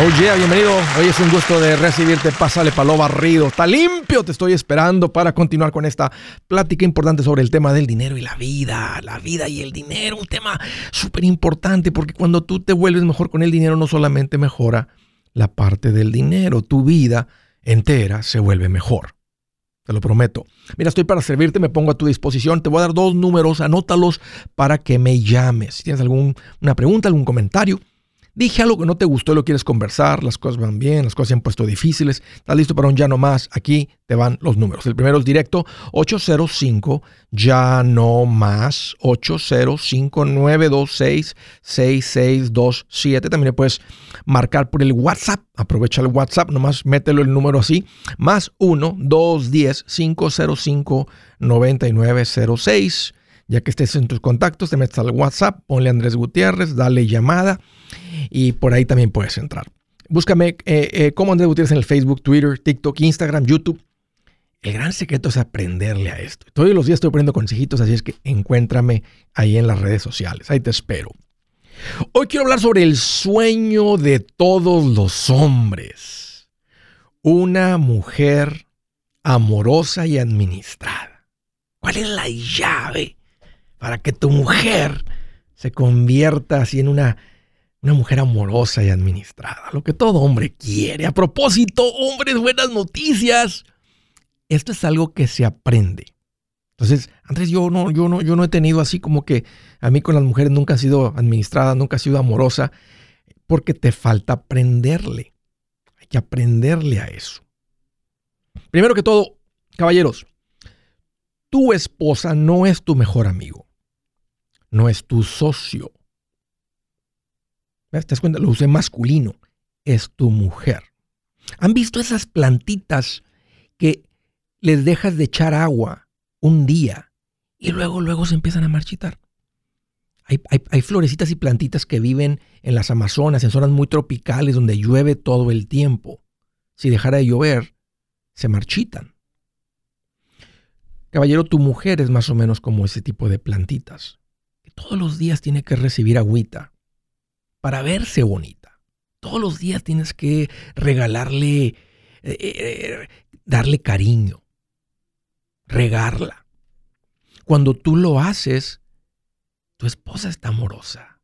Oh yeah, bienvenido. Hoy es un gusto de recibirte. Pásale palo barrido. Está limpio. Te estoy esperando para continuar con esta plática importante sobre el tema del dinero y la vida. La vida y el dinero. Un tema súper importante porque cuando tú te vuelves mejor con el dinero no solamente mejora la parte del dinero, tu vida entera se vuelve mejor. Te lo prometo. Mira, estoy para servirte, me pongo a tu disposición. Te voy a dar dos números, anótalos para que me llames. Si tienes alguna pregunta, algún comentario, Dije algo que no te gustó y lo quieres conversar, las cosas van bien, las cosas se han puesto difíciles, estás listo para un ya no más, aquí te van los números. El primero es directo 805 ya no más 805 926 6627. También le puedes marcar por el WhatsApp, aprovecha el WhatsApp, nomás mételo el número así, más 1 210 505 9906. Ya que estés en tus contactos, te metes al WhatsApp, ponle Andrés Gutiérrez, dale llamada y por ahí también puedes entrar. Búscame eh, eh, como Andrés Gutiérrez en el Facebook, Twitter, TikTok, Instagram, YouTube. El gran secreto es aprenderle a esto. Todos los días estoy poniendo consejitos, así es que encuéntrame ahí en las redes sociales. Ahí te espero. Hoy quiero hablar sobre el sueño de todos los hombres. Una mujer amorosa y administrada. ¿Cuál es la llave para que tu mujer se convierta así en una una mujer amorosa y administrada, lo que todo hombre quiere. A propósito, hombres, buenas noticias. Esto es algo que se aprende. Entonces, Andrés, yo no, yo no, yo no he tenido así como que a mí con las mujeres nunca ha sido administrada, nunca ha sido amorosa, porque te falta aprenderle. Hay que aprenderle a eso. Primero que todo, caballeros, tu esposa no es tu mejor amigo, no es tu socio, ¿Te das cuenta? Lo usé masculino. Es tu mujer. ¿Han visto esas plantitas que les dejas de echar agua un día y luego, luego se empiezan a marchitar? Hay, hay, florecitas y plantitas que viven en las Amazonas, en zonas muy tropicales donde llueve todo el tiempo. Si dejara de llover, se marchitan. Caballero, tu mujer es más o menos como ese tipo de plantitas. Que todos los días tiene que recibir agüita para verse bonita. Todos los días tienes que regalarle, eh, eh, darle cariño, regarla. Cuando tú lo haces, tu esposa está amorosa,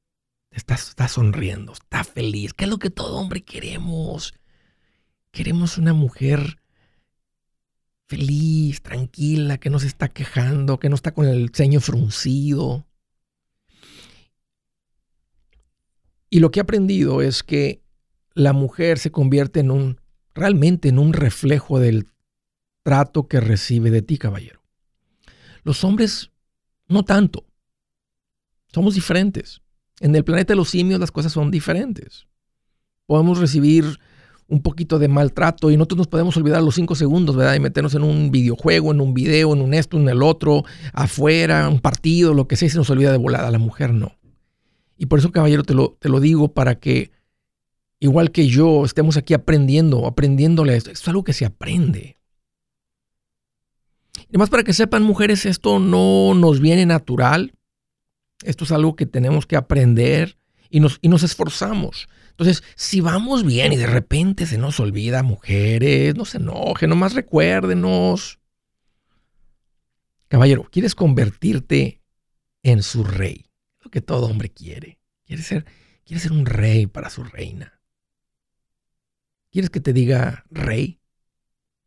está, está sonriendo, está feliz, ¿Qué es lo que todo hombre queremos. Queremos una mujer feliz, tranquila, que no se está quejando, que no está con el ceño fruncido. Y lo que he aprendido es que la mujer se convierte en un, realmente en un reflejo del trato que recibe de ti, caballero. Los hombres, no tanto. Somos diferentes. En el planeta de los simios las cosas son diferentes. Podemos recibir un poquito de maltrato y nosotros nos podemos olvidar los cinco segundos, ¿verdad? Y meternos en un videojuego, en un video, en un esto, en el otro, afuera, un partido, lo que sea, y se nos olvida de volada. La mujer no. Y por eso, caballero, te lo, te lo digo para que, igual que yo, estemos aquí aprendiendo, aprendiéndole esto. es algo que se aprende. Y además, para que sepan, mujeres, esto no nos viene natural. Esto es algo que tenemos que aprender y nos, y nos esforzamos. Entonces, si vamos bien y de repente se nos olvida, mujeres, no se enojen, nomás recuérdenos. Caballero, ¿quieres convertirte en su rey? Que todo hombre quiere. Quiere ser, quiere ser un rey para su reina. ¿Quieres que te diga rey?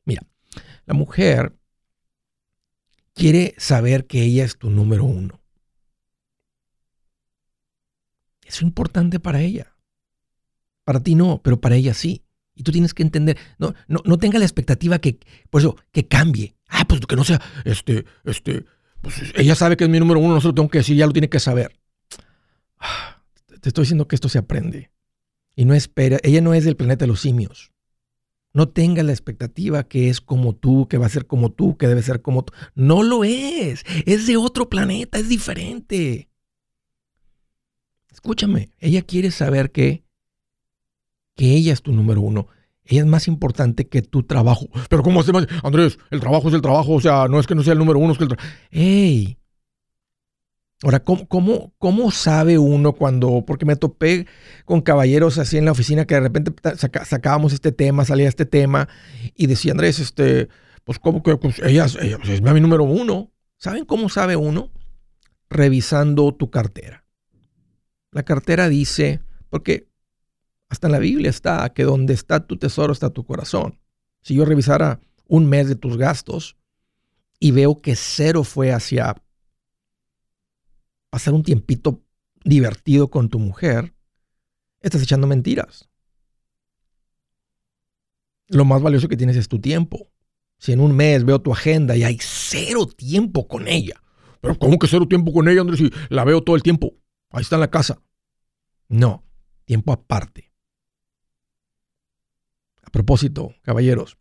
Mira, la mujer quiere saber que ella es tu número uno. Eso es importante para ella. Para ti no, pero para ella sí. Y tú tienes que entender, no, no, no tenga la expectativa que, por eso, que cambie. Ah, pues que no sea, este, este, pues ella sabe que es mi número uno, no se lo tengo que decir, ya lo tiene que saber. Te estoy diciendo que esto se aprende. Y no espera, ella no es del planeta de los simios. No tenga la expectativa que es como tú, que va a ser como tú, que debe ser como tú. No lo es. Es de otro planeta, es diferente. Escúchame, ella quiere saber que, que ella es tu número uno. Ella es más importante que tu trabajo. Pero ¿cómo más? Andrés, el trabajo es el trabajo. O sea, no es que no sea el número uno, es que el trabajo. ¡Ey! Ahora, ¿cómo, cómo, cómo sabe uno cuando, porque me topé con caballeros así en la oficina que de repente sacábamos este tema, salía este tema y decía Andrés, este, pues como que pues, ella, pues, es mi número uno. ¿Saben cómo sabe uno? Revisando tu cartera. La cartera dice, porque hasta en la Biblia está que donde está tu tesoro está tu corazón. Si yo revisara un mes de tus gastos y veo que cero fue hacia pasar un tiempito divertido con tu mujer, estás echando mentiras. Lo más valioso que tienes es tu tiempo. Si en un mes veo tu agenda y hay cero tiempo con ella. Pero ¿cómo que cero tiempo con ella, Andrés? Si la veo todo el tiempo. Ahí está en la casa. No, tiempo aparte. A propósito, caballeros,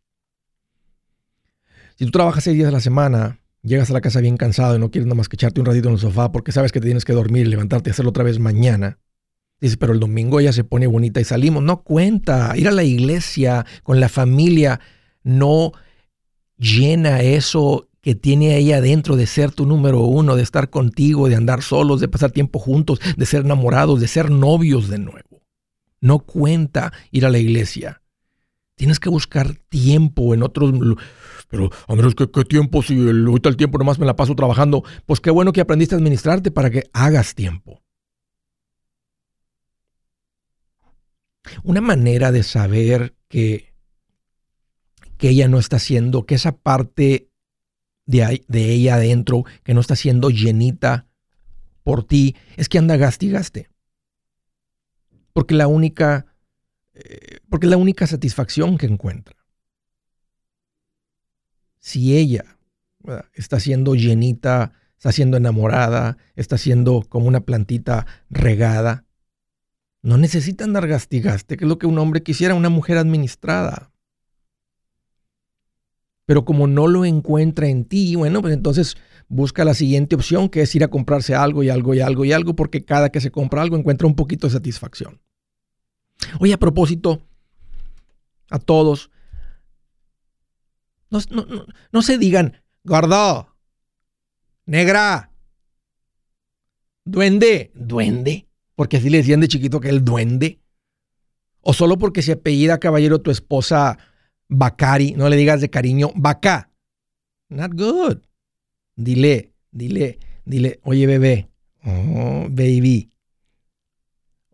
si tú trabajas seis días a la semana, llegas a la casa bien cansado y no quieres nada más que echarte un ratito en el sofá porque sabes que te tienes que dormir y levantarte y hacerlo otra vez mañana. Dices, pero el domingo ya se pone bonita y salimos. No cuenta. Ir a la iglesia con la familia no llena eso que tiene ella dentro de ser tu número uno, de estar contigo, de andar solos, de pasar tiempo juntos, de ser enamorados, de ser novios de nuevo. No cuenta ir a la iglesia. Tienes que buscar tiempo en otros... Pero, Andrés, ¿qué, qué tiempo? Si el, ahorita el tiempo nomás me la paso trabajando. Pues qué bueno que aprendiste a administrarte para que hagas tiempo. Una manera de saber que que ella no está haciendo, que esa parte de, de ella adentro, que no está siendo llenita por ti, es que anda gaste y gaste. Porque la única, eh, porque es la única satisfacción que encuentra. Si ella está siendo llenita, está siendo enamorada, está siendo como una plantita regada, no necesita andar gastigaste, que es lo que un hombre quisiera, una mujer administrada. Pero como no lo encuentra en ti, bueno, pues entonces busca la siguiente opción, que es ir a comprarse algo y algo y algo y algo, porque cada que se compra algo encuentra un poquito de satisfacción. Oye, a propósito, a todos, no, se digan, gordo, negra, duende, duende, porque así le decían de chiquito que el duende, o solo porque se apellida caballero tu esposa Bacari, no le digas de cariño, Bacá. Not good. Dile, dile, dile, oye bebé, oh, baby.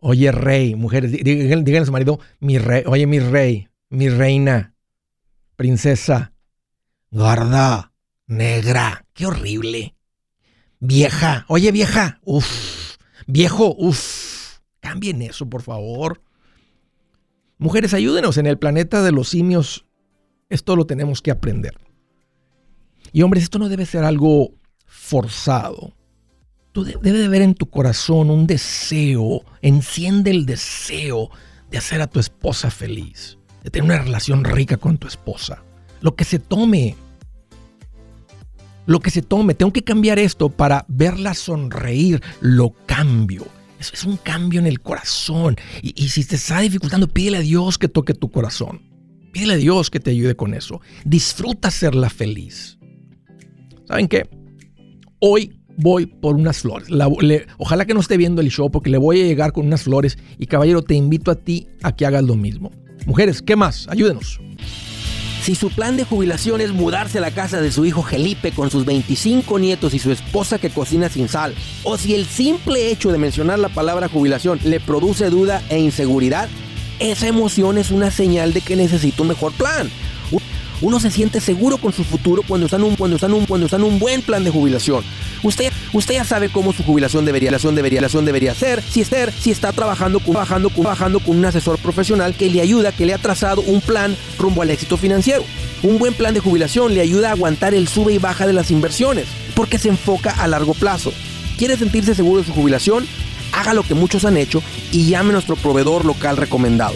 Oye rey, mujeres, díganle, a su marido, mi rey, oye mi rey, mi reina, princesa, gorda, negra, qué horrible. Vieja, oye vieja, uff, viejo, uff, cambien eso por favor. Mujeres, ayúdenos en el planeta de los simios. Esto lo tenemos que aprender. Y hombres, esto no debe ser algo forzado. Tú debe de haber en tu corazón un deseo, enciende el deseo de hacer a tu esposa feliz, de tener una relación rica con tu esposa. Lo que se tome, lo que se tome, tengo que cambiar esto para verla sonreír, lo cambio es un cambio en el corazón. Y, si te está dificultando, pídele a Dios que toque tu corazón. Pídele a Dios que te ayude con eso. Disfruta serla feliz. ¿Saben qué? Hoy voy por unas flores. ojalá que no esté viendo el show porque le voy a llegar con unas flores. Y caballero, te invito a ti a que hagas lo mismo. Mujeres, ¿qué más? Ayúdenos. Si su plan de jubilación es mudarse a la casa de su hijo Felipe con sus 25 nietos y su esposa que cocina sin sal, o si el simple hecho de mencionar la palabra jubilación le produce duda e inseguridad, esa emoción es una señal de que necesita un mejor plan. Uno se siente seguro con su futuro cuando está en un, cuando un, cuando un buen plan de jubilación. Usted, usted ya sabe cómo su jubilación debería, debería, debería ser, si ser, si está trabajando, trabajando, trabajando con un asesor profesional que le ayuda, que le ha trazado un plan rumbo al éxito financiero. Un buen plan de jubilación le ayuda a aguantar el sube y baja de las inversiones, porque se enfoca a largo plazo. ¿Quiere sentirse seguro de su jubilación? Haga lo que muchos han hecho y llame a nuestro proveedor local recomendado.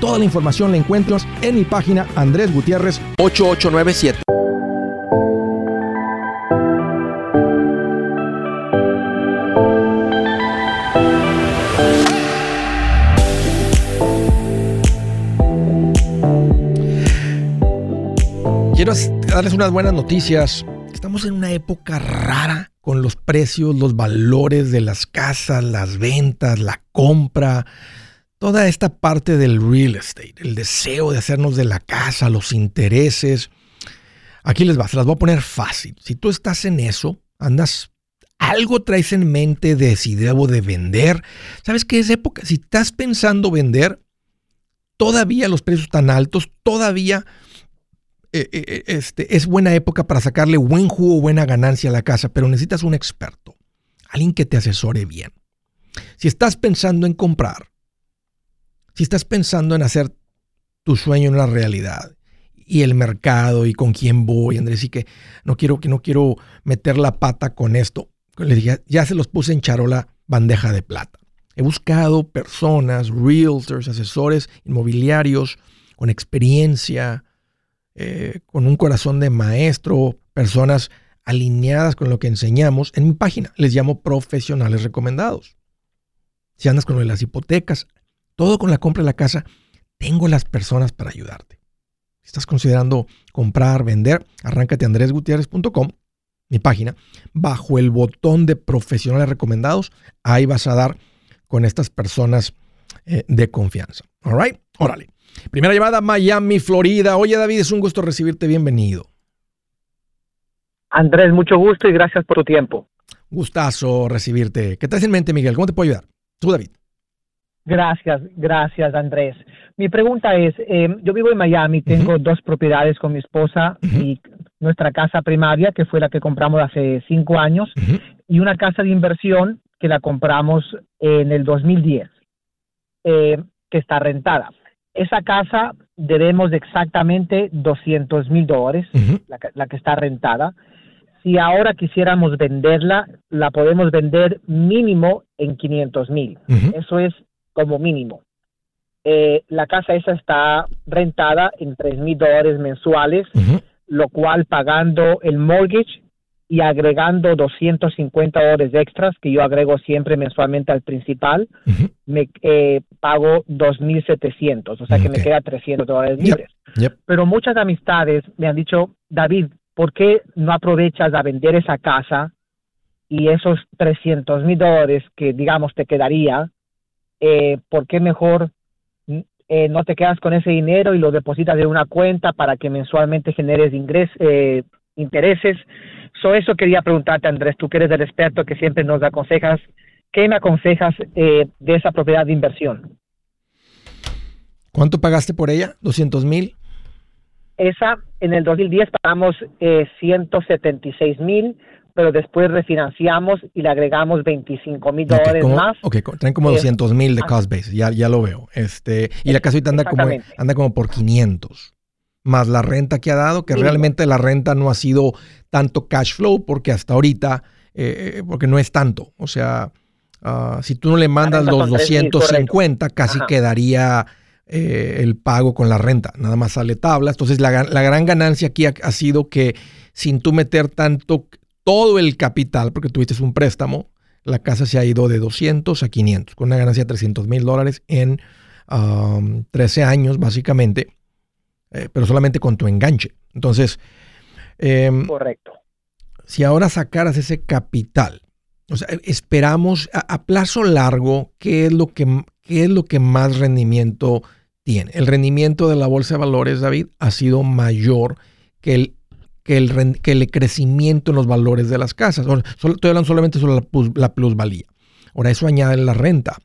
Toda la información la encuentras en mi página Andrés Gutiérrez 8897. Quiero darles unas buenas noticias. Estamos en una época rara con los precios, los valores de las casas, las ventas, la compra toda esta parte del real estate, el deseo de hacernos de la casa, los intereses. Aquí les va, se las voy a poner fácil. Si tú estás en eso, andas, algo traes en mente de si debo de vender. ¿Sabes qué es época? Si estás pensando vender, todavía los precios están altos, todavía eh, eh, eh, este, es buena época para sacarle buen jugo, buena ganancia a la casa, pero necesitas un experto, alguien que te asesore bien. Si estás pensando en comprar, si estás pensando en hacer tu sueño una realidad y el mercado y con quién voy, Andrés, y que no quiero que no quiero meter la pata con esto. Dije, ya se los puse en charola bandeja de plata. He buscado personas, realtors, asesores inmobiliarios con experiencia, eh, con un corazón de maestro, personas alineadas con lo que enseñamos en mi página. Les llamo profesionales recomendados. Si andas con las hipotecas, todo con la compra de la casa, tengo las personas para ayudarte. Si estás considerando comprar, vender, arráncate andresgutierrez.com, mi página, bajo el botón de profesionales recomendados, ahí vas a dar con estas personas eh, de confianza. All right? Órale. Primera llamada, Miami, Florida. Oye, David, es un gusto recibirte. Bienvenido. Andrés, mucho gusto y gracias por tu tiempo. Gustazo recibirte. ¿Qué traes en mente, Miguel? ¿Cómo te puedo ayudar? Tú, David. Gracias, gracias Andrés. Mi pregunta es, eh, yo vivo en Miami, tengo dos propiedades con mi esposa y nuestra casa primaria, que fue la que compramos hace cinco años, y una casa de inversión que la compramos en el 2010, eh, que está rentada. Esa casa debemos exactamente 200 mil dólares, la, que está rentada. Si ahora quisiéramos venderla, la podemos vender mínimo en 500 mil. Eso es como mínimo. Eh, la casa esa está rentada en tres mil dólares mensuales, lo cual pagando el mortgage y agregando 250 dólares extras que yo agrego siempre mensualmente al principal, me eh, pago 2.700, o sea que me queda 300 dólares libres. Pero muchas amistades me han dicho, David, ¿por qué no aprovechas a vender esa casa y esos 300 mil dólares que digamos te quedaría eh, ¿por qué mejor eh, no te quedas con ese dinero y lo depositas en una cuenta para que mensualmente generes ingres, eh, intereses? So, eso quería preguntarte, Andrés, tú que eres el experto que siempre nos aconsejas, ¿qué me aconsejas eh, de esa propiedad de inversión? ¿Cuánto pagaste por ella? ¿200 mil? Esa, en el 2010 pagamos eh, 176 mil pero después refinanciamos y le agregamos 25 mil dólares más. Ok, traen como 200 mil de cost base, ya, ya lo veo. Este, y la casa ahorita anda como, anda como por 500, más la renta que ha dado, que realmente la renta no ha sido tanto cash flow, porque hasta ahorita, eh, eh, porque no es tanto. O sea, ah, si tú no le mandas los 250, casi quedaría... Eh, el pago con la renta, nada más sale tabla. Entonces la, la gran ganancia aquí ha, ha, sido que sin tú meter tanto todo el capital, porque tuviste un préstamo, la casa se ha ido de 200 a 500, con una ganancia de 300 mil dólares en 13 años, básicamente, eh, pero solamente con tu enganche. Entonces, em, correcto. Si ahora sacaras ese capital O sea, esperamos a, plazo largo, ¿qué es, lo que, ¿qué es lo que más rendimiento tiene? El rendimiento de la bolsa de valores, David, ha sido mayor que el, que el, crecimiento en los valores de las casas. estoy hablando solamente sobre la, plusvalía. Ahora, eso añade la renta.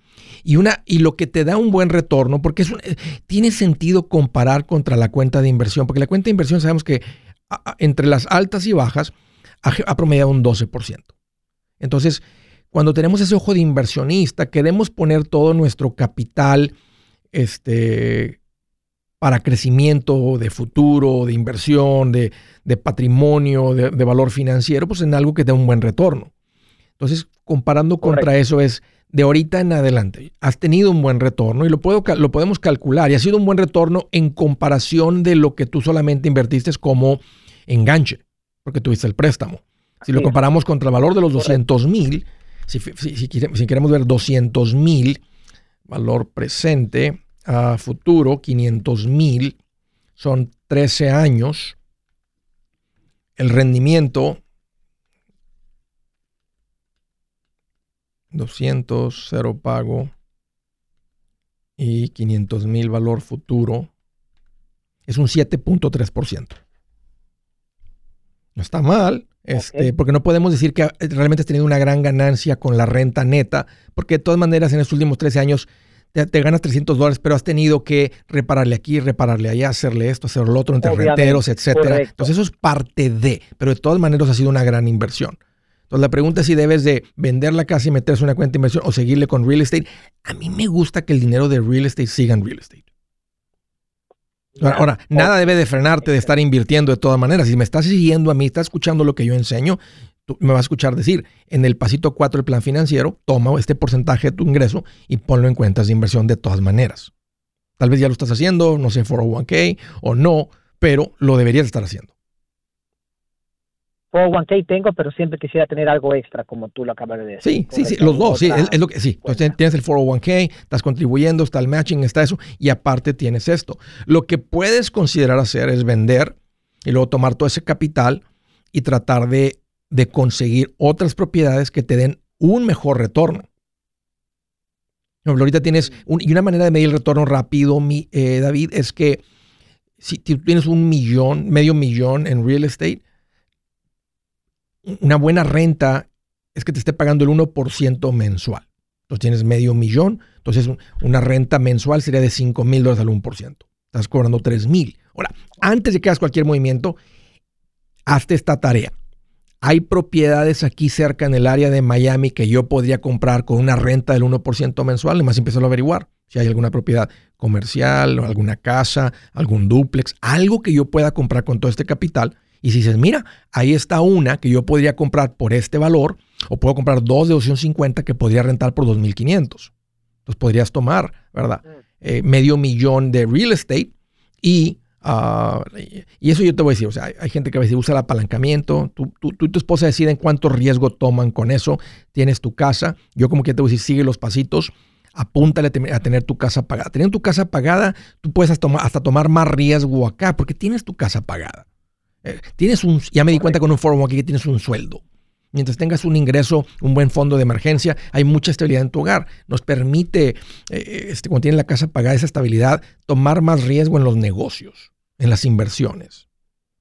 Y, una, y lo que te da un buen retorno, porque eh, tiene sentido comparar contra la cuenta de inversión, porque la cuenta de inversión sabemos que entre las altas y bajas ha, ha promediado un 12%. Entonces, cuando tenemos ese ojo de inversionista, queremos poner todo nuestro capital este, para crecimiento de futuro, de inversión, de, patrimonio, de, valor financiero, pues en algo que dé un buen retorno. Entonces, comparando contra eso es de ahorita en adelante, has tenido un buen retorno y lo, puedo, lo podemos calcular y ha sido un buen retorno en comparación de lo que tú solamente invertiste como enganche, porque tuviste el préstamo. Si lo comparamos contra el valor de los 200 mil, si, queremos ver 200 mil, valor presente a futuro, 500 mil, son 13 años. El rendimiento, 200, cero pago y 500 mil valor futuro, es un 7.3%. No está mal, este, porque no podemos decir que realmente has tenido una gran ganancia con la renta neta, porque de todas maneras en estos últimos 13 años te, ganas 300 dólares, pero has tenido que repararle aquí, repararle allá, hacerle esto, hacerle lo otro, entre renteros, etcétera. Entonces eso es parte de, pero de todas maneras ha sido una gran inversión. Entonces la pregunta es si debes de vender la casa y meterse una cuenta de inversión o seguirle con real estate. A mí me gusta que el dinero de real estate siga en real estate. Ahora, nada debe de frenarte de estar invirtiendo de todas maneras. Si me estás siguiendo a mí, estás escuchando lo que yo enseño, tú me vas a escuchar decir, en el pasito 4 del plan financiero, toma este porcentaje de tu ingreso y ponlo en cuentas de inversión de todas maneras. Tal vez ya lo estás haciendo, no sé, 401k o no, pero lo deberías estar haciendo. 401k tengo, pero siempre quisiera tener algo extra, como tú lo acabas de decir. Sí, sí, sí, los dos, sí, es, lo que, sí. Entonces tienes el 401k, estás contribuyendo, está el matching, está eso, y aparte tienes esto. Lo que puedes considerar hacer es vender y luego tomar todo ese capital y tratar de, de conseguir otras propiedades que te den un mejor retorno. ahorita tienes, y una manera de medir el retorno rápido, mi, eh, David, es que si tienes un millón, medio millón en real estate, una buena renta es que te esté pagando el 1% mensual. Entonces tienes medio millón, entonces una renta mensual sería de 5 mil dólares al 1%. Estás cobrando 3 mil. Ahora, antes de que hagas cualquier movimiento, hazte esta tarea. Hay propiedades aquí cerca en el área de Miami que yo podría comprar con una renta del 1% mensual. Además, empezar a averiguar si hay alguna propiedad comercial o alguna casa, algún duplex, algo que yo pueda comprar con todo este capital y si dices, mira, ahí está una que yo podría comprar por este valor, o puedo comprar dos de 250 que podría rentar por 2.500. Entonces podrías tomar, ¿verdad? Mm. Eh, medio millón de real estate y, ah, y eso yo te voy a decir, o sea, hay, gente que a veces usa el apalancamiento, tú, tú, y tu esposa deciden cuánto riesgo toman con eso, tienes tu casa, yo como que te voy a decir, sigue los pasitos, apúntale a tener tu casa pagada. Teniendo tu casa pagada, tú puedes hasta tomar, más riesgo acá porque tienes tu casa pagada. Eh, tienes un, ya me di cuenta con un foro aquí que tienes un sueldo. Mientras tengas un ingreso, un buen fondo de emergencia, hay mucha estabilidad en tu hogar. Nos permite, eh, este, cuando tienes la casa pagada, esa estabilidad, tomar más riesgo en los negocios, en las inversiones.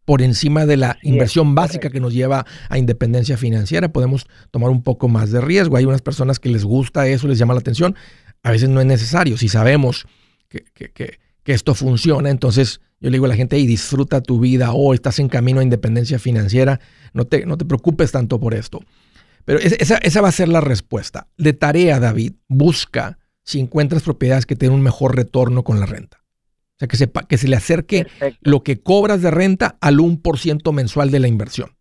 Por encima de la inversión básica que nos lleva a independencia financiera, podemos tomar un poco más de riesgo. Hay unas personas que les gusta eso, les llama la atención. A veces no es necesario. Si sabemos que, que, que, que esto funciona, entonces yo le digo a la gente, y disfruta tu vida, o oh, estás en camino a independencia financiera, no te, no te preocupes tanto por esto. Pero esa, esa, va a ser la respuesta. De tarea, David, busca si encuentras propiedades que tienen un mejor retorno con la renta. Sea, que, sepa, que se le acerque lo que cobras de renta al 1% mensual de la inversión.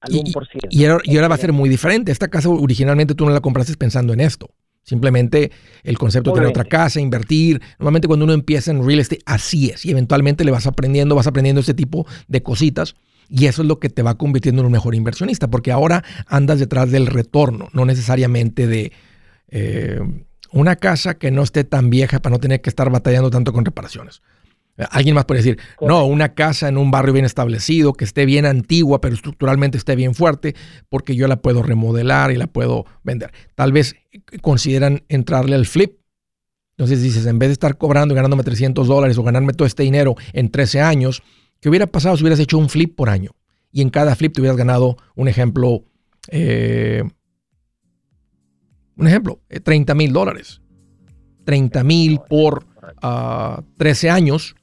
Al 1%. Y, y ahora va a ser muy diferente. Esta casa originalmente tú no la compraste pensando en esto. Simplemente el concepto de tener otra casa, invertir. Normalmente cuando uno empieza en real estate, así es. Y eventualmente le vas aprendiendo, vas aprendiendo ese tipo de cositas. Y eso es lo que te va convirtiendo en un mejor inversionista, porque ahora andas detrás del retorno, no necesariamente de eh, una casa que no esté tan vieja para no tener que estar batallando tanto con reparaciones. Alguien más puede decir, no, una casa en un barrio bien establecido, que esté bien antigua, pero estructuralmente esté bien fuerte, porque yo la puedo remodelar y la puedo vender. Tal vez consideran entrarle al flip. Entonces dices, en vez de estar cobrando y ganándome 300 dólares o ganarme todo este dinero en 13 años, ¿qué hubiera pasado si hubieras hecho un flip por año? Y en cada flip te hubieras ganado, un ejemplo, eh, un ejemplo, 30 eh, mil dólares. 30 mil por 13 ah, años,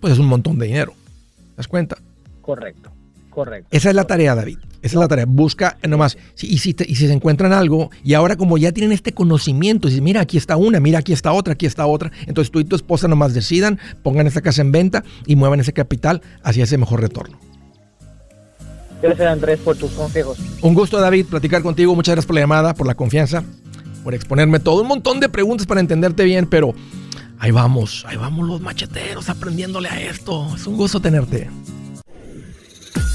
pues es un montón de dinero. ¿Te das cuenta? Correcto, correcto. Esa es la tarea, David. Esa es la tarea. Busca nomás. y, si y si se encuentran algo, y ahora como ya tienen este conocimiento, y mira, aquí está una, mira, aquí está otra, aquí está otra. Entonces tú y tu esposa nomás decidan, pongan esta casa en venta y muevan ese capital hacia ese mejor retorno. Gracias, Andrés, por tus consejos. Un gusto, David, platicar contigo. Muchas gracias por la llamada, por la confianza, por exponerme todo. Un montón de preguntas para entenderte bien, pero ahí vamos, ahí vamos los macheteros aprendiéndole a esto. Es un gusto tenerte.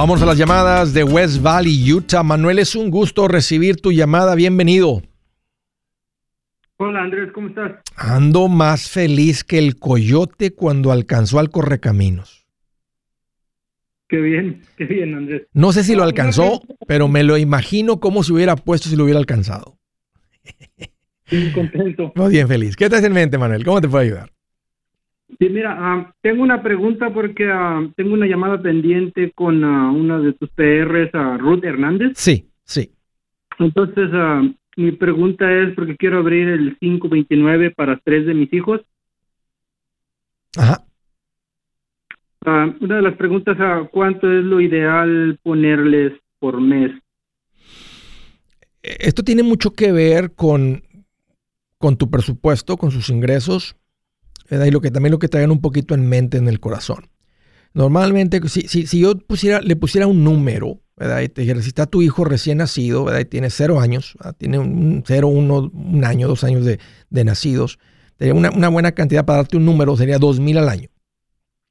Vamos a las llamadas de West Valley, Utah. Manuel, es un gusto recibir tu llamada. Bienvenido. Hola Andrés, ¿cómo estás? Ando más feliz que el coyote cuando alcanzó al correcaminos. Qué bien, qué bien Andrés. No sé si lo alcanzó, pero me lo imagino como si hubiera puesto si lo hubiera alcanzado. Bien contento. Muy bien feliz. ¿Qué te hace en mente, Manuel? ¿Cómo te puedo ayudar? Sí, mira, ah, tengo una pregunta porque ah, tengo una llamada pendiente con uh, una de tus PRs, Ruth Hernández. Sí, sí. Entonces, mi pregunta es porque quiero abrir el 529 para tres de mis hijos. Ajá. una de las preguntas, ¿cuánto es lo ideal ponerles por mes? Esto tiene mucho que ver con, con tu presupuesto, con sus ingresos y lo que también lo que traigan un poquito en mente en el corazón. Normalmente, si, si, yo pusiera, le pusiera un número. Y te dijera, si está tu hijo recién nacido. Y tiene cero años, tiene un cero, uno, un año, dos años de, nacidos, sería una, buena cantidad para darte un número, sería dos mil al año,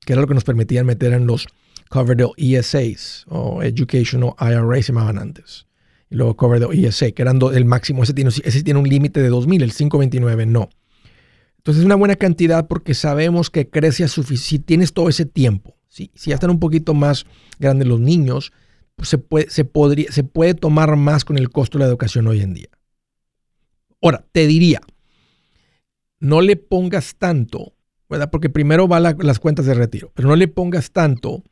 que era lo que nos permitían meter en los cover ESAs o Educational IRA se llamaban antes. Y luego cover ESA, que eran el máximo, ese tiene, ese tiene un límite de 2000, el 529 no. Entonces es una buena cantidad porque sabemos que crece suficiente. Si tienes todo ese tiempo, si, ya están un poquito más grandes los niños, pues se, puede, podría, se puede tomar más con el costo de la educación hoy en día. Ahora, te diría, no le pongas tanto, ¿verdad? Porque primero van las cuentas de retiro, pero no le pongas tanto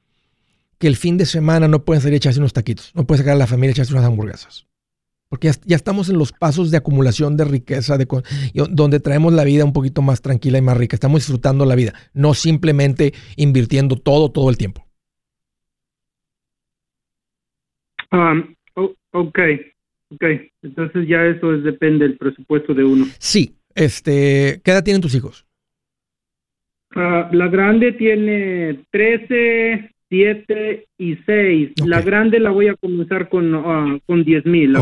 que el fin de semana no pueden salir a echarse unos taquitos, no puedes sacar a la familia a echarse unas hamburguesas. Porque ya, estamos en los pasos de acumulación de riqueza, de, donde traemos la vida un poquito más tranquila y más rica. Estamos disfrutando la vida, no simplemente invirtiendo todo, todo el tiempo. Um, ok, ok. Entonces ya eso depende del presupuesto de uno. Sí. Este, ¿Qué edad tienen tus hijos? Ah, la grande tiene 13, 7 y 6. La grande la voy a comenzar con, uh, con 10 mil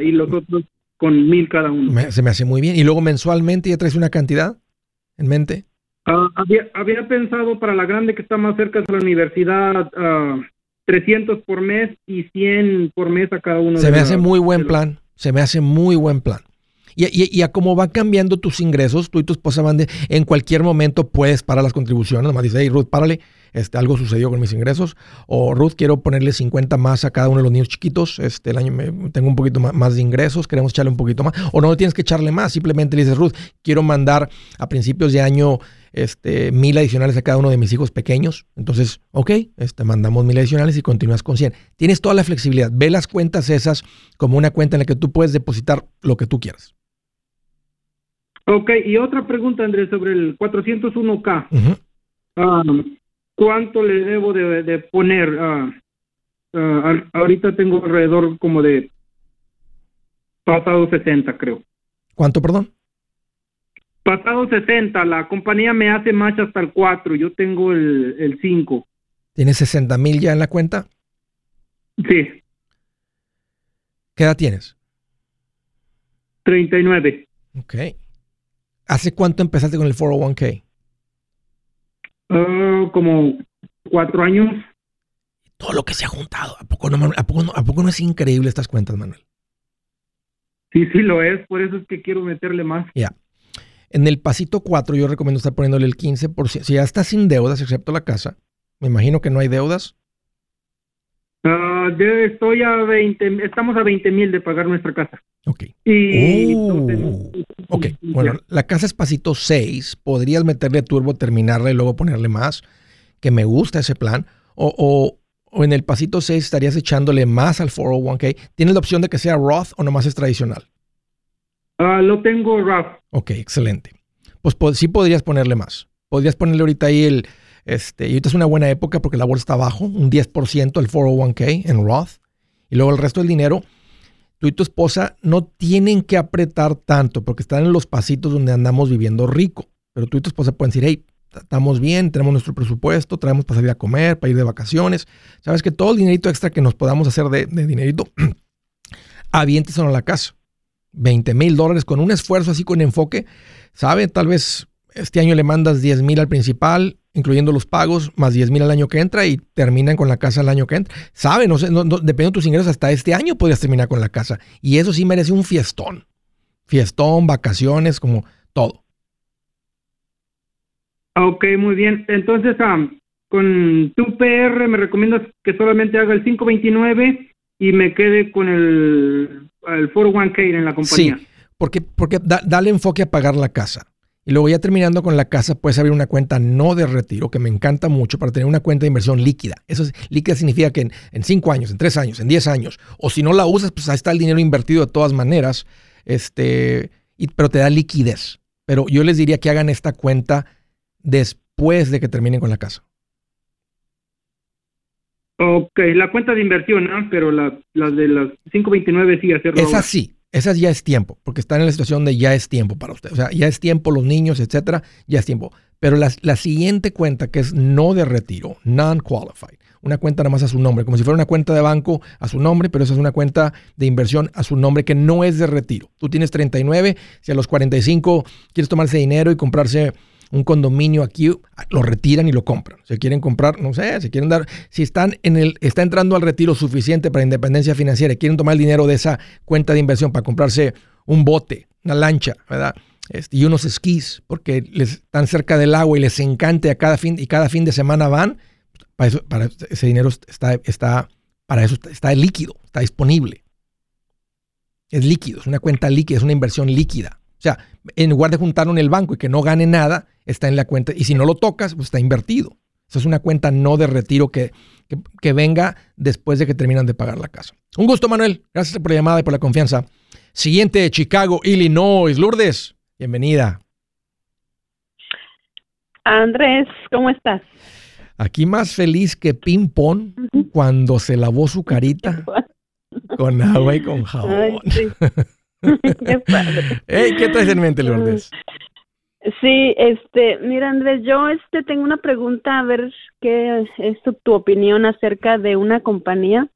y los otros con mil cada uno. se me hace muy bien. ¿Y luego mensualmente ya traes una cantidad en mente? Uh, había, había pensado para la grande que está más cerca de la universidad uh, 300 por mes y 100 por mes a cada uno. Se me hace muy buen plan. Se me hace muy buen plan. Y, y, a cómo van cambiando tus ingresos, tú y tu esposa van de, en cualquier momento puedes parar las contribuciones, nomás dice, hey Ruth, párale, este, algo sucedió con mis ingresos, o Ruth, quiero ponerle 50 más a cada uno de los niños chiquitos, este, el año me, tengo un poquito más, de ingresos, queremos echarle un poquito más, o no tienes que echarle más, simplemente le dices, Ruth, quiero mandar a principios de año este, mil adicionales a cada uno de mis hijos pequeños, entonces, ok, este, mandamos mil adicionales y continúas con 100. Tienes toda la flexibilidad, ve las cuentas esas como una cuenta en la que tú puedes depositar lo que tú quieras. Ok, y otra pregunta, Andrés, sobre el 401K. Ah, ¿Cuánto le debo de, poner? Uh, ahorita tengo alrededor como de pasado 60, creo. ¿Cuánto, perdón? Pasado 60, la compañía me hace más hasta el 4, yo tengo el, el 5. ¿Tienes 60 mil ya en la cuenta? Sí. ¿Qué edad tienes? 39. Ok. ¿Hace cuánto empezaste con el 401k? Ah, como cuatro años. Todo lo que se ha juntado. ¿A poco, no, a, poco no, es increíble estas cuentas, Manuel? Sí, sí lo es. Por eso es que quiero meterle más. Ya. En el pasito 4 yo recomiendo estar poniéndole el 15%. Si ya estás sin deudas, excepto la casa, me imagino que no hay deudas. Uh, estoy a 20, estamos a 20 mil de pagar nuestra casa. Ok. Y uh, ok, bueno, la casa es pasito 6. Podrías meterle turbo, terminarla y luego ponerle más, que me gusta ese plan. O, o, o en el pasito 6 estarías echándole más al 401k. ¿Tienes la opción de que sea Roth o nomás es tradicional? Uh, lo tengo Roth. Ok, excelente. Pues sí podrías ponerle más. Podrías ponerle ahorita ahí el este, y ahorita es una buena época porque la bolsa está abajo, un 10% el 401k en Roth. Y luego el resto del dinero, tú y tu esposa no tienen que apretar tanto porque están en los pasitos donde andamos viviendo rico. Pero tú y tu esposa pueden decir, hey, estamos bien, tenemos nuestro presupuesto, traemos para salir a comer, para ir de vacaciones. Sabes que todo el dinerito extra que nos podamos hacer de, dinerito, avientes a la casa. 20 mil dólares con un esfuerzo así con enfoque. ¿Sabe? Tal vez este año le mandas 10 mil al principal, incluyendo los pagos, más 10 mil al año que entra y terminan con la casa el año que entra. Sabe, no sé, dependiendo de tus ingresos, hasta este año podrías terminar con la casa. Y eso sí merece un fiestón. Fiestón, vacaciones, como todo. Ok, muy bien. Entonces, con tu PR me recomiendas que solamente haga el 529 y me quede con el, el 401k en la compañía. Sí, porque, porque dale enfoque a pagar la casa. Y luego ya terminando con la casa, puedes abrir una cuenta no de retiro, que me encanta mucho, para tener una cuenta de inversión líquida. Eso es, líquida significa que en, cinco años, en tres años, en diez años, o si no la usas, pues ahí está el dinero invertido de todas maneras, este, y, pero te da liquidez. Pero yo les diría que hagan esta cuenta después de que terminen con la casa. Ok, la cuenta de inversión, ¿no? Pero la, de las 529 sí hacerlo. Es así, esas ya es tiempo, porque están en la situación de ya es tiempo para usted. O sea, ya es tiempo los niños, etcétera, ya es tiempo. Pero la, la siguiente cuenta, que es no de retiro, non-qualified, una cuenta nada más a su nombre, como si fuera una cuenta de banco a su nombre, pero esa es una cuenta de inversión a su nombre que no es de retiro. Tú tienes 39, si a los 45 quieres tomarse dinero y comprarse un condominio aquí, lo retiran y lo compran. Si quieren comprar, no sé, si quieren dar, si están en el, está entrando al retiro suficiente para independencia financiera y quieren tomar el dinero de esa cuenta de inversión para comprarse un bote, una lancha, ¿verdad? Este, y unos esquís, porque les están cerca del agua y les encante a cada fin, y cada fin de semana van, para, eso, para ese dinero está, está, para eso está líquido, está disponible. Es líquido, es una cuenta líquida, es una inversión líquida. O sea, en lugar de juntarlo en el banco y que no gane nada, está en la cuenta. Y si no lo tocas, pues está invertido. Esa es una cuenta no de retiro que, que, venga después de que terminan de pagar la casa. Un gusto, Manuel. Gracias por la llamada y por la confianza. Siguiente, Chicago, Illinois. Lourdes, bienvenida. Andrés, ¿cómo estás? Aquí más feliz que Ping Pong cuando se lavó su carita con agua y con jabón. qué padre. ¿Qué traes en mente, Lourdes? Sí, este, mira Andrés, yo este tengo una pregunta a ver qué es tu, opinión acerca de una compañía,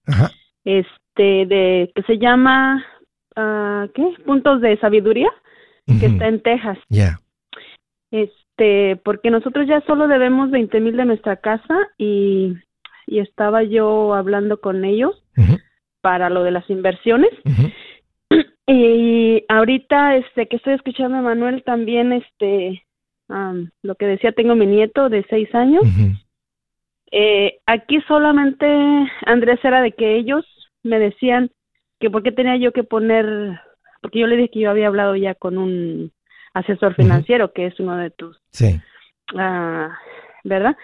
este, de que se llama, uh, ¿qué? Puntos de sabiduría, que está en Texas. Ya. Este, porque nosotros ya solo debemos 20 mil de nuestra casa y, y estaba yo hablando con ellos para lo de las inversiones. Y ahorita, este, que estoy escuchando a Manuel también, este, lo que decía, tengo mi nieto de seis años Eh, aquí solamente, Andrés, era de que ellos me decían que por qué tenía yo que poner, porque yo le dije que yo había hablado ya con un asesor financiero, que es uno de tus, sí. Ah, ¿verdad?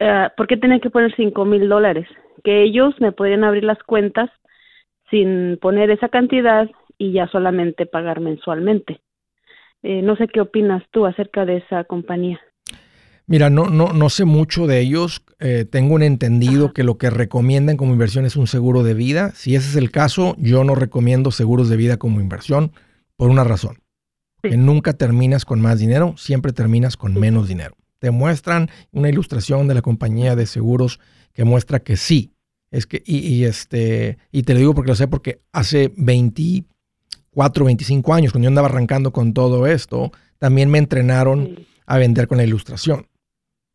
Uh, ¿Por qué tenía que poner cinco mil dólares? Que ellos me podían abrir las cuentas sin poner esa cantidad y ya solamente pagar mensualmente. Eh, no sé qué opinas tú acerca de esa compañía. Mira, no, no, no sé mucho de ellos. Eh, tengo un entendido que lo que recomiendan como inversión es un seguro de vida. Si ese es el caso, yo no recomiendo seguros de vida como inversión por una razón. Que nunca terminas con más dinero, siempre terminas con menos dinero. Te muestran una ilustración de la compañía de seguros que muestra que sí. Es que, y, este, y te lo digo porque lo sé, porque hace 24, 25 años, cuando yo andaba arrancando con todo esto, también me entrenaron a vender con la ilustración.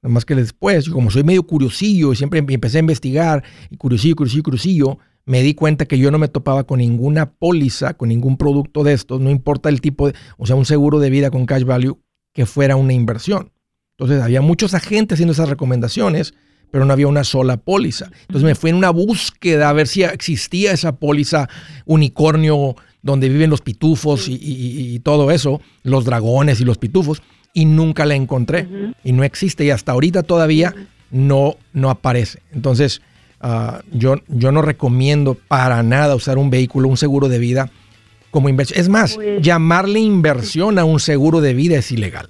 Nada más que después, como soy medio curiosillo y siempre empecé a investigar, y curiosillo, curiosillo, curiosillo, me di cuenta que yo no me topaba con ninguna póliza, con ningún producto de estos, no importa el tipo, de, o sea, un seguro de vida con cash value que fuera una inversión. Entonces había muchos agentes haciendo esas recomendaciones, pero no había una sola póliza. Entonces me fui en una búsqueda a ver si existía esa póliza unicornio donde viven los pitufos y todo eso, los dragones y los pitufos y nunca la encontré y no existe y hasta ahorita todavía no, no aparece. Entonces, ah, yo, yo no recomiendo para nada usar un vehículo, un seguro de vida como inversión. Es más, pues llamarle inversión a un seguro de vida es ilegal.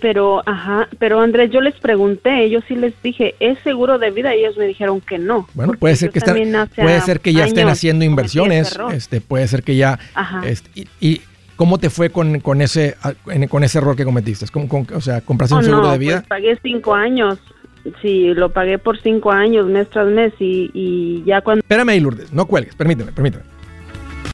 Pero, ajá, pero Andrés, yo les pregunté, yo sí les dije, ¿es seguro de vida? Y ellos me dijeron que no. Bueno, puede ser que, puede ser que ya estén haciendo inversiones, este, puede ser que ya, este, y, ¿Cómo te fue con, con, ese, con ese error que cometiste? o sea, ¿compraste un oh, seguro de vida? Pues pagué cinco años. Sí, lo pagué por cinco años, mes tras mes, y, y ya cuando... Espérame Lourdes, no cuelgues, permíteme, permíteme.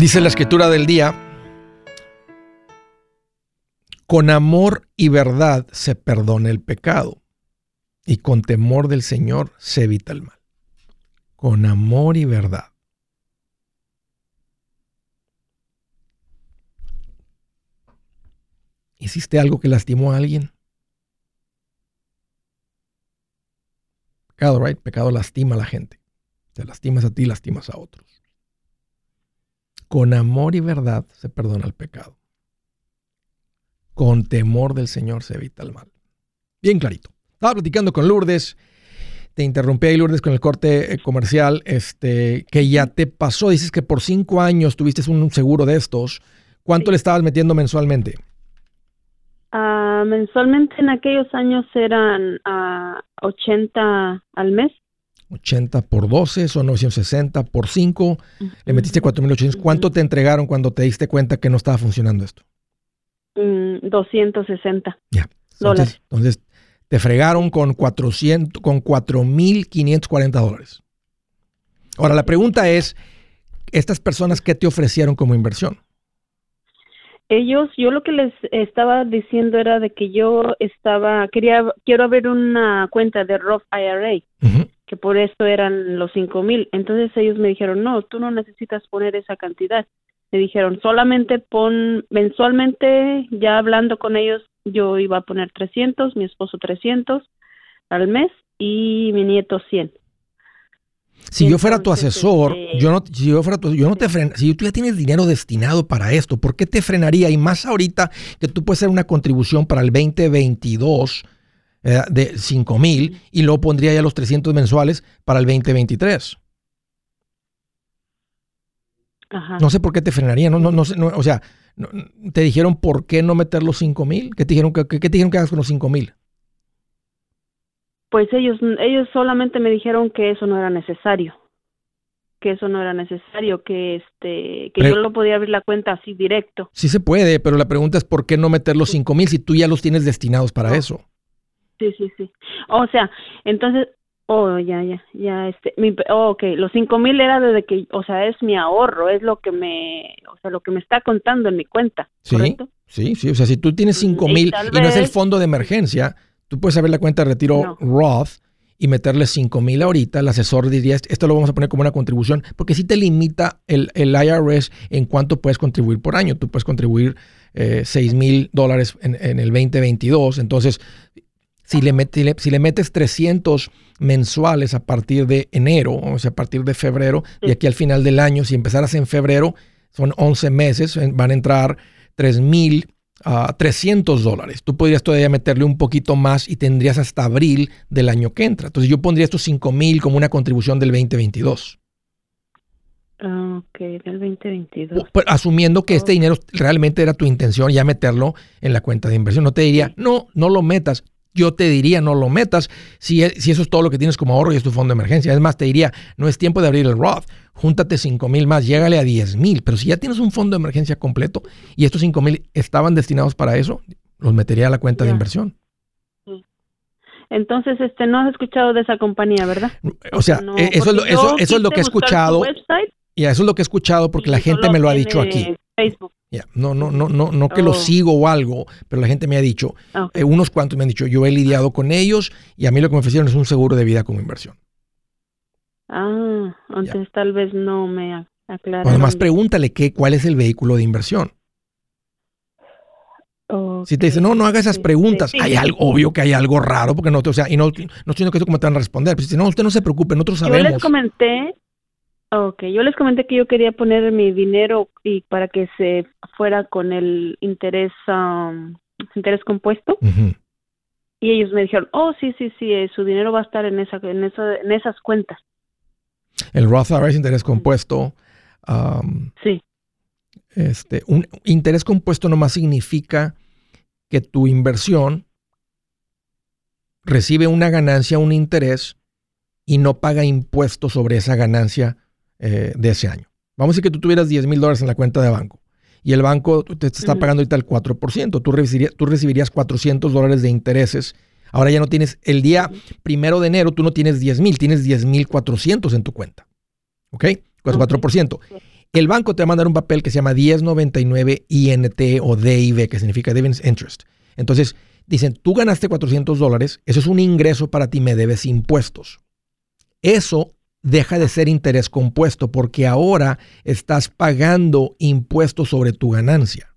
Dice la escritura del día, con amor y verdad se perdona el pecado y con temor del Señor se evita el mal. Con amor y verdad. ¿Hiciste algo que lastimó a alguien? Pecado, right? Pecado lastima a la gente. Te lastimas a ti, lastimas a otros. Con amor y verdad se perdona el pecado con temor del Señor se evita el mal. Bien clarito. Estaba platicando con Lourdes. Te interrumpí ahí, Lourdes, con el corte eh, comercial, este, que ya te pasó. Dices que por cinco años tuviste un seguro de estos. ¿Cuánto le estabas metiendo mensualmente? Uh, mensualmente en aquellos años eran uh, ah, 80 al mes. 80 por 12 son 960 por 5. Le metiste 4.800. ¿Cuánto te entregaron cuando te diste cuenta que no estaba funcionando esto? 260 ya. dólares. Entonces, te fregaron con 400, con 4.540 dólares. Ahora, la pregunta es, ¿estas personas qué te ofrecieron como inversión? Ellos, yo lo que les estaba diciendo era de que yo estaba, quería, quiero abrir una cuenta de Roth IRA, que por eso eran los cinco mil. Entonces ellos me dijeron, no, tú no necesitas poner esa cantidad me dijeron solamente pon mensualmente, ya hablando con ellos, yo iba a poner 300, mi esposo 300 al mes y mi nieto 100. Si yo fuera tu asesor, este, yo no, si yo fuera tu, yo no te fren, si tú ya tienes dinero destinado para esto, ¿por qué te frenaría? Y más ahorita que tú puedes hacer una contribución para el 2022 eh, de 5 mil y luego pondría ya los 300 mensuales para el 2023. Ajá. No sé por qué te frenaría, no, no, no, no o sea, te dijeron por qué no meter los 5 mil, ¿qué te dijeron que, qué te dijeron que hagas con los 5 mil? pues ellos ellos solamente me dijeron que eso no era necesario que eso no era necesario que este que yo lo podía abrir la cuenta así directo sí se puede pero la pregunta es por qué no meter los cinco mil si tú ya los tienes destinados para eso sí sí sí o sea entonces oh ya ya ya este mi, oh, ok los cinco mil era desde que o sea es mi ahorro es lo que me o sea lo que me está contando en mi cuenta sí ¿correcto? sí sí o sea si tú tienes cinco mil y, no es el fondo de emergencia Tú puedes abrir la cuenta de retiro Roth y meterle 5 mil ahorita. El asesor diría, esto lo vamos a poner como una contribución, porque si te limita el, IRS en cuánto puedes contribuir por año. Tú puedes contribuir eh, 6 mil dólares en, el 2022. Entonces, si le, si le metes 300 mensuales a partir de enero, o sea, a partir de febrero, y aquí al final del año, si empezaras en febrero, son 11 meses, van a entrar 3 mil a 300 dólares. Tú podrías todavía meterle un poquito más y tendrías hasta abril del año que entra. Entonces yo pondría estos 5 mil como una contribución del 2022. Ok, del 2022. Pues, asumiendo que este dinero realmente era tu intención ya meterlo en la cuenta de inversión. No te diría, no, no lo metas yo te diría no lo metas si, e, si, eso es todo lo que tienes como ahorro y es tu fondo de emergencia. Es más, te diría, no es tiempo de abrir el Roth, júntate 5 mil más, llégale a 10 mil. Pero si ya tienes un fondo de emergencia completo y estos 5 mil estaban destinados para eso, los metería a la cuenta de inversión. Entonces, este, no has escuchado de esa compañía, ¿verdad? O sea, e, eso, es lo, eso, eso es lo que he escuchado. Y eso es lo que he escuchado porque la gente me lo ha dicho aquí. Facebook. No, no, no, no, no que lo oh. sigo o algo, pero la gente me ha dicho, eh, unos cuantos me han dicho, yo he lidiado con ellos y a mí lo que me ofrecieron es un seguro de vida como inversión. Ah, entonces tal vez no me aclararon. Además, pregúntale qué, cuál es el vehículo de inversión. Si te dice, no, no haga esas preguntas, hay algo, obvio que hay algo raro, porque no, o sea, y no, no estoy diciendo que como te van a responder, pero si no, usted no se preocupe, nosotros sabemos. Yo les comenté Ok, yo les comenté que yo quería poner mi dinero y para que se fuera con el interés, um, interés compuesto. Y ellos me dijeron, oh, sí, sí, sí, eh, su dinero va a estar en, esa, en, en esas cuentas. El Roth IRA es interés compuesto. Um, sí. Este, un interés compuesto nomás significa que tu inversión recibe una ganancia, un interés, y no paga impuestos sobre esa ganancia eh, de ese año. Vamos a decir que tú tuvieras 10 mil dólares en la cuenta de banco y el banco te está pagando ahorita el 4%, tú recibirías, tú recibirías 400 dólares de intereses. Ahora ya no tienes, el día primero de enero tú no tienes 10 mil, tienes 10 mil 400 en tu cuenta. ¿Ok? 4%. El banco te va a mandar un papel que se llama 1099 INT o DIV, que significa Dividends Interest. Entonces, dicen, tú ganaste 400 dólares, eso es un ingreso para ti, me debes impuestos. Eso deja de ser interés compuesto porque ahora estás pagando impuestos sobre tu ganancia.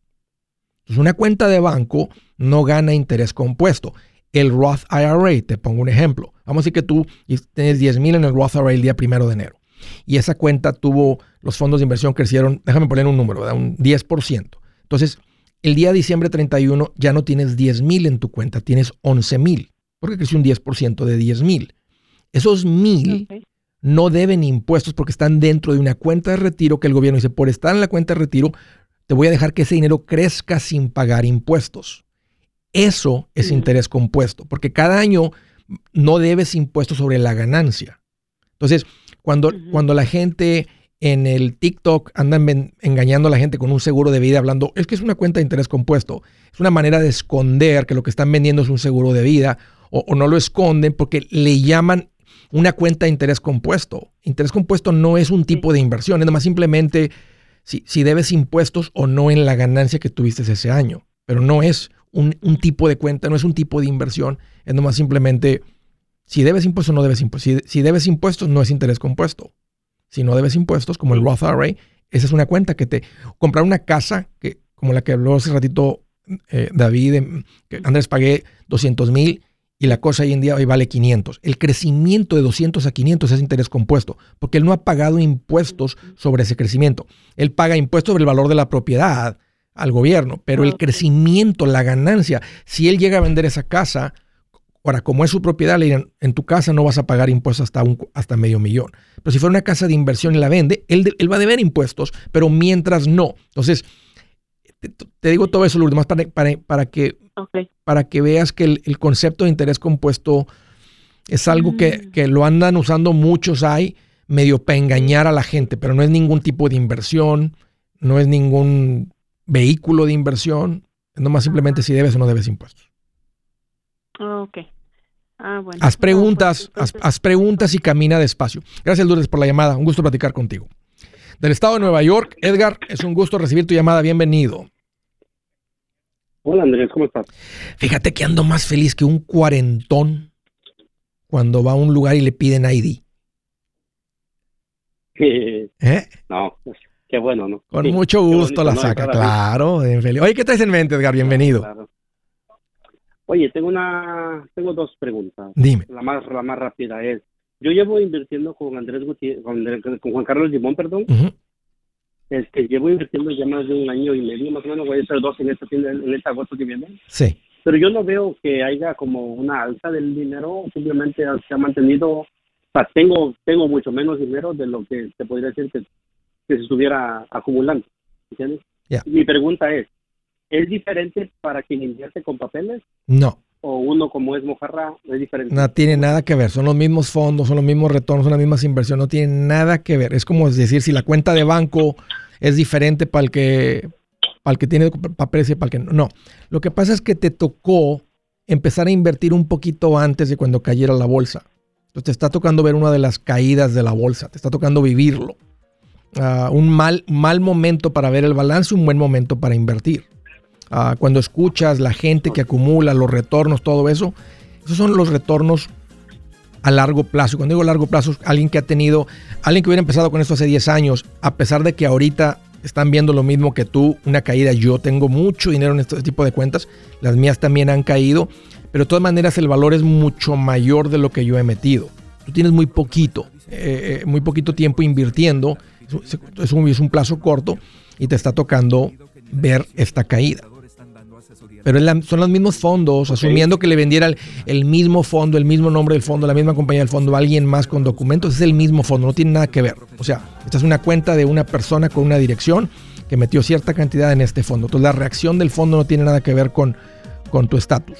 Entonces, una cuenta de banco no gana interés compuesto. El Roth IRA, te pongo un ejemplo. Vamos a decir que tú tienes 10 mil en el Roth IRA el día primero de enero. Y esa cuenta tuvo, los fondos de inversión crecieron, déjame poner un número, un 10%. Entonces, el día de diciembre 31 ya no tienes 10 mil en tu cuenta, tienes 11 mil, porque creció un 10% de 10 mil. Esos mil no deben impuestos porque están dentro de una cuenta de retiro que el gobierno dice, por estar en la cuenta de retiro, te voy a dejar que ese dinero crezca sin pagar impuestos. Eso es interés compuesto, porque cada año no debes impuestos sobre la ganancia. Entonces, cuando, cuando la gente en el TikTok andan engañando a la gente con un seguro de vida hablando, es que es una cuenta de interés compuesto. Es una manera de esconder que lo que están vendiendo es un seguro de vida o, o no lo esconden porque le llaman una cuenta de interés compuesto. Interés compuesto no es un tipo de inversión, es más simplemente si, si, debes impuestos o no en la ganancia que tuviste ese año. Pero no es un, tipo de cuenta, no es un tipo de inversión, es nomás simplemente si debes impuestos o no debes impuestos. Si, debes impuestos, no es interés compuesto. Si no debes impuestos, como el Roth IRA, esa es una cuenta que te. Comprar una casa, que, como la que habló hace ratito eh, David, que Andrés pagué 200 mil y la cosa hoy en día hoy vale 500. El crecimiento de 200 a 500 es interés compuesto, porque él no ha pagado impuestos sobre ese crecimiento. Él paga impuestos sobre el valor de la propiedad al gobierno, pero el crecimiento, la ganancia, si él llega a vender esa casa, ahora como es su propiedad, le dirán, en tu casa no vas a pagar impuestos hasta, un, hasta medio millón. Pero si fuera una casa de inversión y la vende, él, él va a deber impuestos, pero mientras no. Entonces, te, digo todo eso, Lourdes, más para, para, que, para que veas que el, concepto de interés compuesto es algo que, mm. que, lo andan usando muchos hay, medio para engañar a la gente, pero no es ningún tipo de inversión, no es ningún vehículo de inversión, es nomás simplemente si debes o no debes impuestos. Ok. Ah, bueno. Haz preguntas, pues, haz, preguntas y camina despacio. Gracias, Lourdes, por la llamada. Un gusto platicar contigo. Del estado de Nueva York, Edgar, es un gusto recibir tu llamada. Bienvenido. Hola Andrés, ¿cómo estás? Fíjate que ando más feliz que un cuarentón cuando va a un lugar y le piden ID. ¿Eh? No, pues, qué bueno, ¿no? Con mucho gusto la saca, claro. Oye, ¿qué traes en mente, Edgar? Bienvenido. Oye, tengo una, tengo dos preguntas. Dime. La más, la más rápida es, yo llevo invirtiendo con Andrés Gutiérrez, con, Juan Carlos Limón, perdón, este, llevo invirtiendo ya más de un año y medio, más o menos, voy a hacer dos en este, en este agosto que viene. Sí. Pero yo no veo que haya como una alza del dinero, simplemente se ha mantenido, o sea, tengo, tengo mucho menos dinero de lo que se podría decir que, que se estuviera acumulando. ¿Entiendes? Mi pregunta es, ¿es diferente para quien invierte con papeles? No o uno como es Mojarra es diferente. No tiene nada que ver, son los mismos fondos, son los mismos retornos, son las mismas inversiones, no tiene nada que ver. Es como decir, si la cuenta de banco es diferente para el que, para el que tiene papeles y para el que no. No, lo que pasa es que te tocó empezar a invertir un poquito antes de cuando cayera la bolsa. Entonces te está tocando ver una de las caídas de la bolsa, te está tocando vivirlo. Ah, un mal, mal momento para ver el balance, un buen momento para invertir. Ah, cuando escuchas la gente que acumula, los retornos, todo eso, esos son los retornos a largo plazo. Cuando digo largo plazo, alguien que ha tenido, alguien que hubiera empezado con esto hace 10 años, a pesar de que ahorita están viendo lo mismo que tú, una caída. Yo tengo mucho dinero en este tipo de cuentas, las mías también han caído, pero de todas maneras el valor es mucho mayor de lo que yo he metido. Tú tienes muy poquito, eh, eh, muy poquito tiempo invirtiendo, es un, es un plazo corto y te está tocando ver esta caída. Pero son los mismos fondos, asumiendo que le vendiera el, mismo fondo, el mismo nombre del fondo, la misma compañía del fondo a alguien más con documentos, es el mismo fondo, no tiene nada que ver. O sea, esta es una cuenta de una persona con una dirección que metió cierta cantidad en este fondo. Entonces la reacción del fondo no tiene nada que ver con, con tu estatus.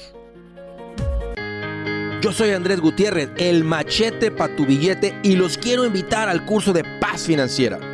Yo soy Andrés Gutiérrez, el machete para tu billete y los quiero invitar al curso de paz financiera.